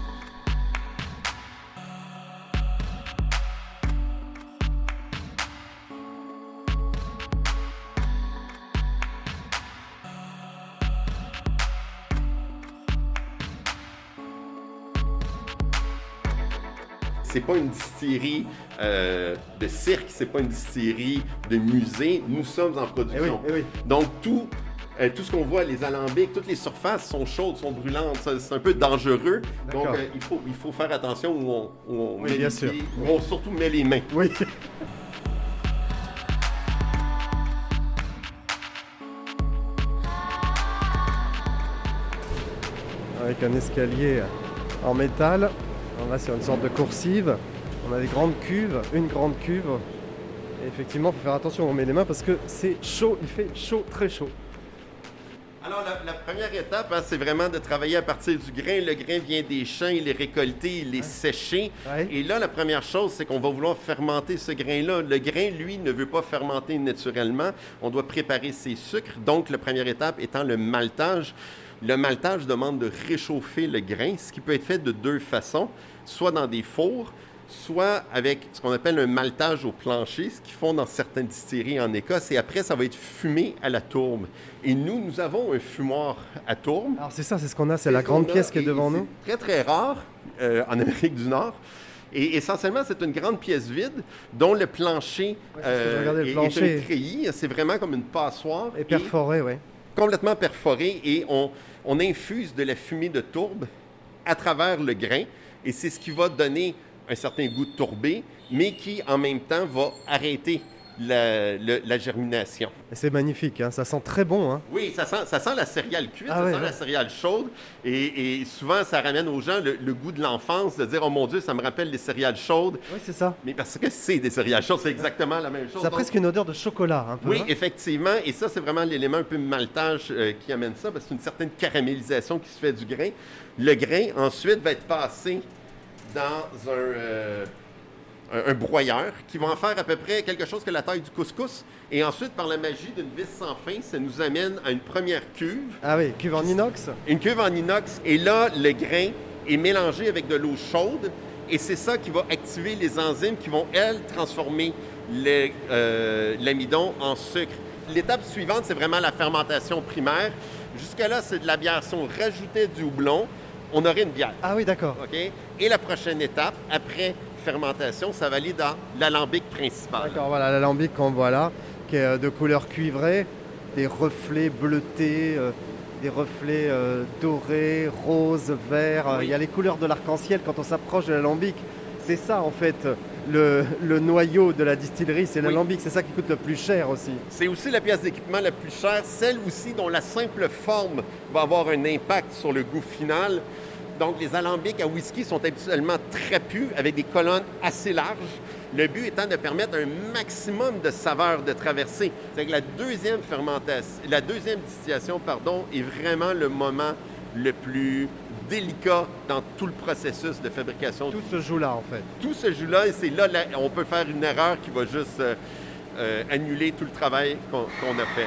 C'est pas une distillerie euh, de cirque, c'est pas une distillerie de musée. Nous sommes en production. Eh oui, eh oui. Donc tout, euh, tout ce qu'on voit, les alambics, toutes les surfaces sont chaudes, sont brûlantes. C'est un peu dangereux. Donc euh, il, faut, il faut faire attention où on, où on Oui, met bien les sûr. pieds, où on surtout met les mains. Oui. Avec un escalier en métal, on va sur une sorte de coursive. On a des grandes cuves, une grande cuve. Et effectivement, il faut faire attention, on met les mains parce que c'est chaud, il fait chaud, très chaud. Alors, la, la première étape, hein, c'est vraiment de travailler à partir du grain. Le grain vient des champs, il est récolté, il est séché. Ouais. Et là, la première chose, c'est qu'on va vouloir fermenter ce grain-là. Le grain, lui, ne veut pas fermenter naturellement. On doit préparer ses sucres. Donc, la première étape étant le maltage. Le maltage demande de réchauffer le grain, ce qui peut être fait de deux façons, soit dans des fours, soit avec ce qu'on appelle un maltage au plancher, ce qu'ils font dans certaines distilleries en Écosse, et après, ça va être fumé à la tourbe. Et nous, nous avons un fumoir à tourbe. Alors c'est ça, c'est ce qu'on a, c'est la ce grande pièce qui est devant nous. Très, très rare euh, en Amérique du Nord. Et essentiellement, c'est une grande pièce vide dont le plancher, Ouais, le est, un treillis. C'est vraiment comme une passoire. Et perforé, oui. complètement perforé et on, on infuse de la fumée de tourbe à travers le grain et c'est ce qui va donner un certain goût tourbé, mais qui en même temps va arrêter la, le- la germination. C'est magnifique, hein, ça sent très bon. Hein. Oui, ça sent, ça sent la céréale cuite, Ah ça ouais, sent ouais. la céréale chaude. Et, et souvent, ça ramène aux gens le, le goût de l'enfance, de dire Oh mon Dieu, ça me rappelle les céréales chaudes. Oui, c'est ça. Mais parce que c'est des céréales chaudes, c'est exactement la même chose. Ça a presque une odeur de chocolat, un peu. Oui, hein. effectivement. Et ça, c'est vraiment l'élément un peu maltage euh, qui amène ça, parce que c'est une certaine caramélisation qui se fait du grain. Le grain, ensuite, va être passé dans un, euh, un, un broyeur qui va en faire à peu près quelque chose que la taille du couscous. Et ensuite, par la magie d'une vis sans fin, ça nous amène à une première cuve. Ah oui, cuve en inox. Une cuve en inox. Et là, le grain est mélangé avec de l'eau chaude. Et c'est ça qui va activer les enzymes qui vont, elles, transformer euh, l'amidon en sucre. L'étape suivante, c'est vraiment la fermentation primaire. Jusque-là, c'est de la bière. Si on rajoutait du houblon, on aurait une bière. Ah oui, d'accord. OK? Et la prochaine étape, après fermentation, ça va aller dans l'alambic principal. D'accord, voilà l'alambic qu'on voit là, qui est euh, de couleur cuivrée, des reflets bleutés, euh, des reflets euh, dorés, roses, verts. Oui. Il y a les couleurs de l'arc-en-ciel quand on s'approche de l'alambic. C'est ça en fait le, le noyau de la distillerie, c'est Oui. l'alambic, c'est ça qui coûte le plus cher aussi. C'est aussi la pièce d'équipement la plus chère, celle aussi dont la simple forme va avoir un impact sur le goût final. Donc, les alambics à whisky sont habituellement trapus avec des colonnes assez larges. Le but étant de permettre un maximum de saveur de traversée. C'est que la deuxième fermentation, la deuxième distillation, pardon, est vraiment le moment le plus délicat dans tout le processus de fabrication. Tout se joue là en fait. Tout ce jus-là, et c'est là, là, on peut faire une erreur qui va juste euh, euh, annuler tout le travail qu'on qu'on a fait.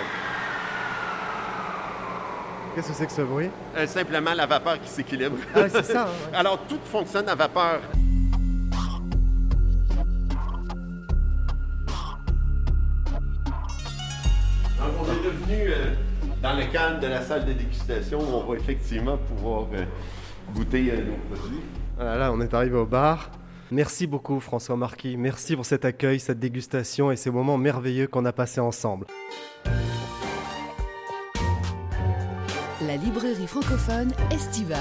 Qu'est-ce que c'est que ce bruit? Euh, simplement la vapeur qui s'équilibre. Ah c'est ça. ouais. Alors, tout fonctionne à vapeur. Donc, on est devenu euh, dans le calme de la salle de dégustation où on va effectivement pouvoir euh, goûter nos produits. Voilà, là, on est arrivé au bar. Merci beaucoup François Marquis, merci pour cet accueil, cette dégustation et ces moments merveilleux qu'on a passés ensemble. La librairie francophone estivale.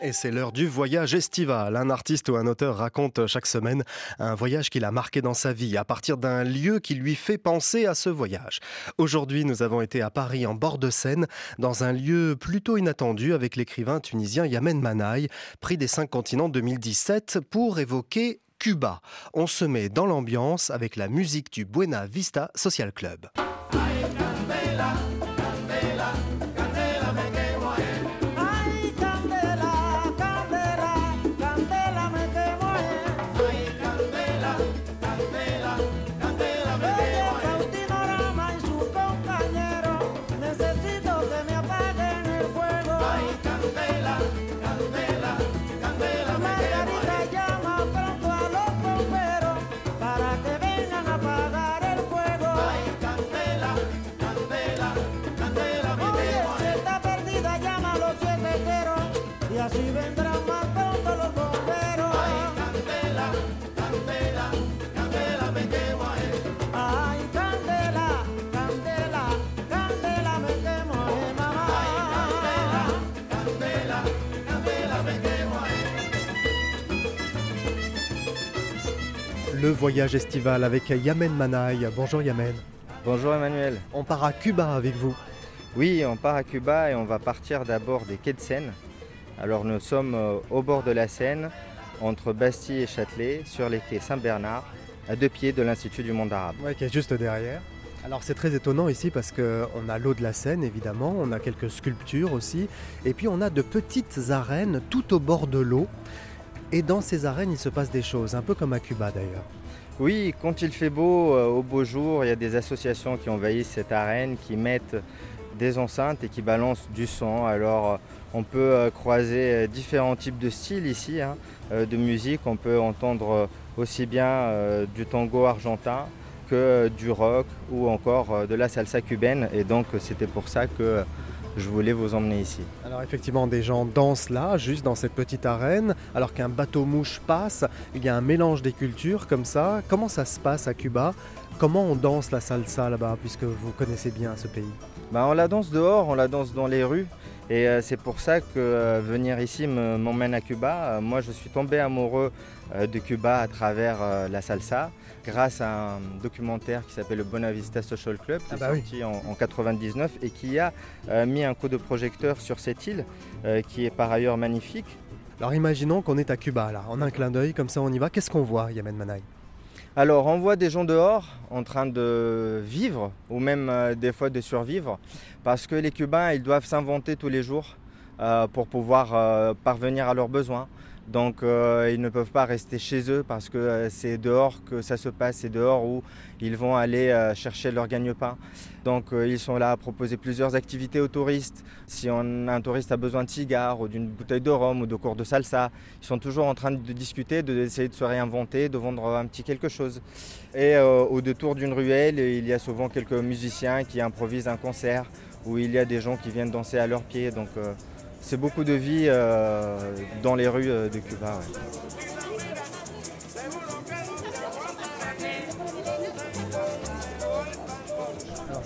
Et c'est l'heure du voyage estival. Un artiste ou un auteur raconte chaque semaine un voyage qu'il a marqué dans sa vie à partir d'un lieu qui lui fait penser à ce voyage. Aujourd'hui, nous avons été à Paris en bord de Seine, dans un lieu plutôt inattendu avec l'écrivain tunisien Yamen Manaï, prix des cinq continents 2017 pour évoquer Cuba. On se met dans l'ambiance avec la musique du Buena Vista Social Club. Le voyage estival avec Yamen Manaï. Bonjour Yamen. Bonjour Emmanuel. On part à Cuba avec vous. Oui, on part à Cuba et on va partir d'abord des quais de Seine. Alors nous sommes euh, au bord de la Seine, entre Bastille et Châtelet, sur les quais Saint-Bernard, à deux pieds de l'Institut du monde arabe. Ouais, qui est juste derrière. Alors c'est très étonnant ici parce qu'on a l'eau de la Seine évidemment, on a quelques sculptures aussi, et puis on a de petites arènes tout au bord de l'eau. Et dans ces arènes, il se passe des choses, un peu comme à Cuba d'ailleurs. Oui, quand il fait beau, euh, au beau jour, il y a des associations qui envahissent cette arène, qui mettent des enceintes et qui balancent du son. Alors euh, on peut euh, croiser différents types de styles ici, hein, de musique. On peut entendre aussi bien du tango argentin que du rock ou encore de la salsa cubaine. Et donc c'était pour ça que je voulais vous emmener ici. Alors effectivement, des gens dansent là, juste dans cette petite arène, alors qu'un bateau-mouche passe, il y a un mélange des cultures comme ça. Comment ça se passe à Cuba? Comment on danse la salsa là-bas, puisque vous connaissez bien ce pays? Bah, on la danse dehors, on la danse dans les rues. Et euh, c'est pour ça que euh, venir ici me- m'emmène à Cuba. Euh, moi, je suis tombé amoureux de Cuba à travers la salsa, grâce à un documentaire qui s'appelle le Bonavista Social Club, qui Ah bah est oui. sorti en, en 99 et qui a mis un coup de projecteur sur cette île, qui est par ailleurs magnifique. Alors imaginons qu'on est à Cuba, là, en un clin d'œil, comme ça on y va. Qu'est-ce qu'on voit, Yamen Manaï? Alors, on voit des gens dehors en train de vivre, ou même euh, des fois de survivre, parce que les Cubains, ils doivent s'inventer tous les jours euh, pour pouvoir euh, parvenir à leurs besoins. Donc, euh, ils ne peuvent pas rester chez eux parce que euh, c'est dehors que ça se passe, c'est dehors où ils vont aller euh, chercher leur gagne-pain. Donc, ils sont là à proposer plusieurs activités aux touristes. Si un touriste a besoin de cigares ou d'une bouteille de rhum ou de cours de salsa, ils sont toujours en train de discuter, d'essayer de se réinventer, de vendre un petit quelque chose. Et au détour d'une ruelle, il y a souvent quelques musiciens qui improvisent un concert où il y a des gens qui viennent danser à leurs pieds. Donc c'est beaucoup de vie euh, dans les rues euh, de Cuba.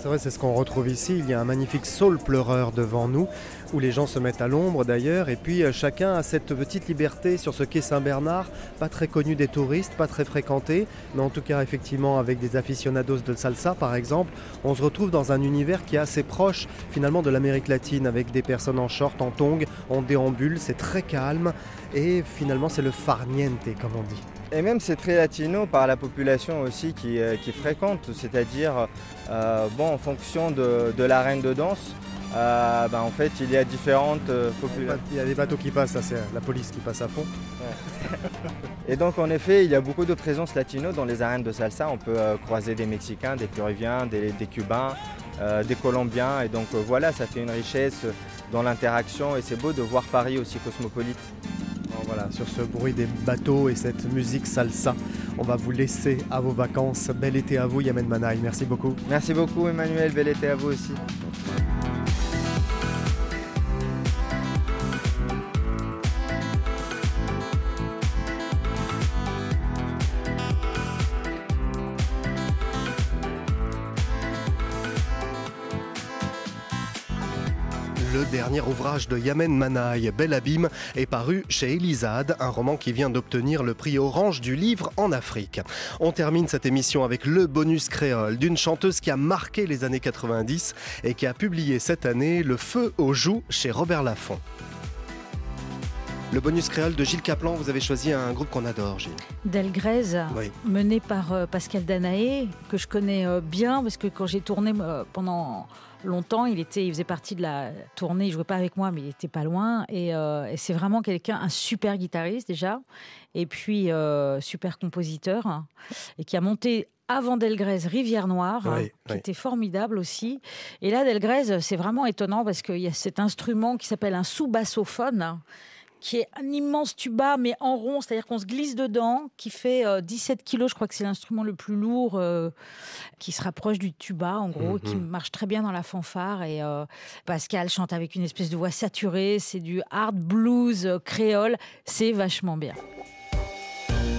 c'est vrai, c'est ce qu'on retrouve ici. Il y a un magnifique saule pleureur devant nous, où les gens se mettent à l'ombre d'ailleurs. Et puis euh, chacun a cette petite liberté sur ce quai Saint-Bernard, pas très connu des touristes, pas très fréquenté, mais en tout cas effectivement avec des aficionados de salsa par exemple, on se retrouve dans un univers qui est assez proche finalement de l'Amérique latine, avec des personnes en short, en tongs, en déambule. C'est très calme et finalement c'est le farniente comme on dit. Et même c'est très latino par la population aussi qui, euh, fréquente, c'est-à-dire euh, bon, en fonction de l'arène de danse, euh, ben, en fait il y a différentes euh, populations. Il y a des bateaux qui passent, c'est la police qui passe à fond. Et donc en effet, il y a beaucoup de présence latino dans les arènes de salsa. On peut euh, croiser des Mexicains, des Péruviens, des, des Cubains, euh, des Colombiens. Et donc euh, voilà, ça fait une richesse dans l'interaction et c'est beau de voir Paris aussi cosmopolite. Voilà, sur ce bruit des bateaux et cette musique salsa, on va vous laisser à vos vacances. Bel été à vous, Yamen Manaï. Merci beaucoup. Merci beaucoup Emmanuel, bel été à vous aussi. Dernier ouvrage de Yamen Manaï, Bel Abîme, est paru chez Elisade, un roman qui vient d'obtenir le prix Orange du livre en Afrique. On termine cette émission avec le bonus créole d'une chanteuse qui a marqué les années 90 et qui a publié cette année Le Feu aux joues chez Robert Laffont. Le bonus créole de Gilles Caplan, vous avez choisi un groupe qu'on adore, Gilles. Delgrès, Oui. mené par euh, Pascal Danaé, que je connais euh, bien parce que quand j'ai tourné euh, pendant longtemps, il était, il faisait partie de la tournée. Il jouait pas avec moi, mais il était pas loin. Et, euh, et c'est vraiment quelqu'un, un super guitariste déjà, et puis euh, super compositeur, hein, et qui a monté avant Delgrès Rivière Noire, hein, Oui, qui oui. était formidable aussi. Et là, Delgrès, c'est vraiment étonnant parce qu'il y a cet instrument qui s'appelle un sous-bassophone. Qui est un immense tuba, mais en rond, c'est-à-dire qu'on se glisse dedans, qui fait euh, 17 kilos, je crois que c'est l'instrument le plus lourd, euh, qui se rapproche du tuba, en gros, qui Mhm. marche très bien dans la fanfare. Et euh, Pascal chante avec une espèce de voix saturée, c'est du hard blues euh, créole, c'est vachement bien.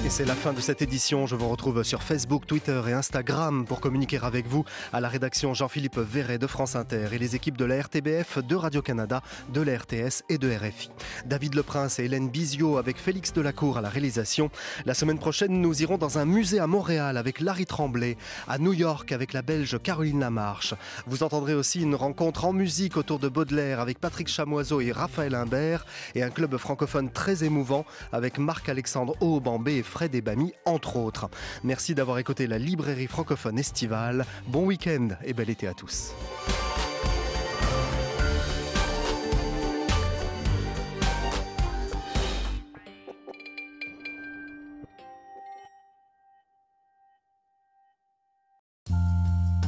Et c'est la fin de cette édition. Je vous retrouve sur Facebook, Twitter et Instagram pour communiquer avec vous à la rédaction Jean-Philippe Verret de France Inter et les équipes de la RTBF, de Radio-Canada, de la RTS et de RFI. David Leprince et Hélène Bizio avec Félix Delacour à la réalisation. La semaine prochaine, nous irons dans un musée à Montréal avec Larry Tremblay, à New York avec la Belge Caroline Lamarche. Vous entendrez aussi une rencontre en musique autour de Baudelaire avec Patrick Chamoiseau et Raphaël Imbert et un club francophone très émouvant avec Marc-Alexandre Aubambé et Fred Ebami, entre autres. Merci d'avoir écouté la librairie francophone estivale. Bon week-end et bel été à tous.